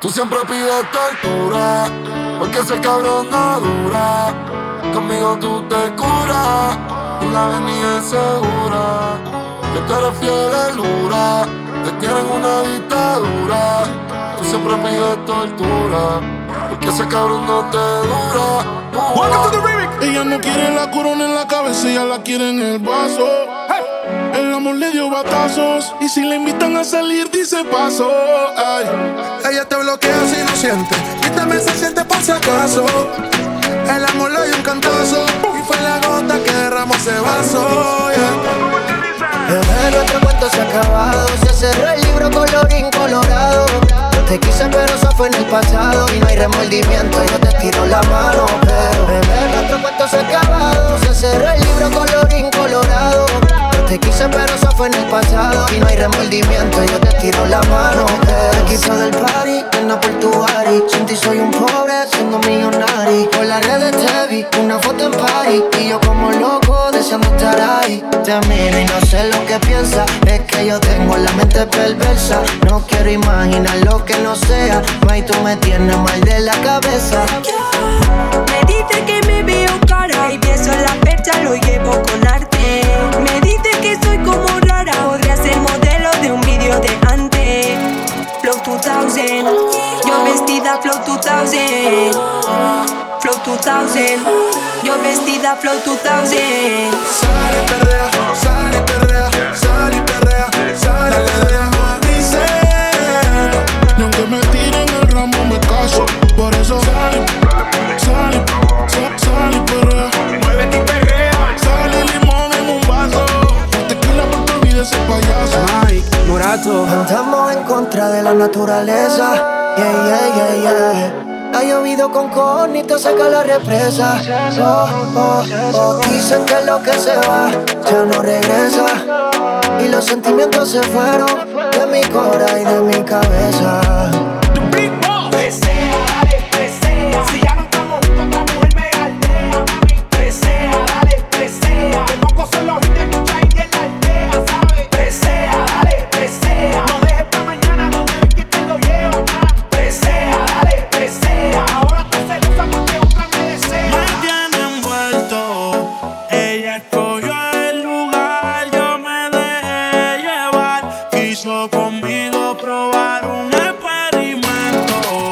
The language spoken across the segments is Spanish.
Tú siempre pides tortura, porque ese cabrón no dura. Conmigo tú te curas, y la avenida es segura. Que tú eres fiel lura, te tienen una dictadura. Tú siempre pides tortura, porque ese cabrón no te dura. Ella no quiere la corona en la cabeza, ella la quiere en el vaso. Amor le dio batazos y si le invitan a salir dice paso. Ay. Ella te bloquea si no siente y también se siente por si acaso. El amor le dio un cantazo y fue la gota que derramó ese vaso. Yeah. Bebé, nuestro cuento se ha acabado, se cerró el libro colorín colorado. Te quise pero eso fue en el pasado Y no hay remordimiento, yo te tiro la mano fue en el pasado Y no hay remordimiento, yo te tiro la mano Te quito del party, en por tu body. Sin ti soy un pobre, siendo millonario. Por las redes te vi, una foto en party Y yo como loco, deseando estar ahí. Te miro y no sé lo que piensas Es que yo tengo la mente perversa. No quiero imaginar lo que no sea. Y tú me tienes mal de la cabeza. Me dice que me veo cara Y pienso en la fecha, lo llevo con arte Flow 2000. Flow 2000, yo vestida Flow 2000. Sale, perrea, sale, perrea, sale, perrea, sale, perrea, dice. Y aunque me tiren el ramo me caso, por eso sale, sale, sale, sale, perrea. Muévete y perrea. Sale limón en un vaso ese payaso. Mike, Murato. Andamos en contra de la naturaleza. Yeah. Ha llovido con conito, seca la represa. Oh, oh, oh. Dicen que lo que se va ya no regresa. Y los sentimientos se fueron quiso conmigo probar un experimento.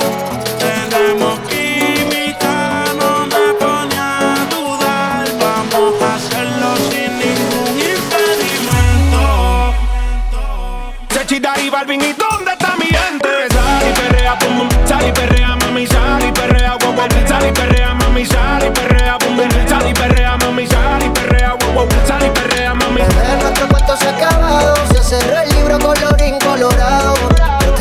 Tenemos química, no me pone a dudar. Vamos a hacerlo sin ningún impedimento. Se chida y Balvin, ¿y dónde está mi gente? Sal y perrea, pum, sal y perrea.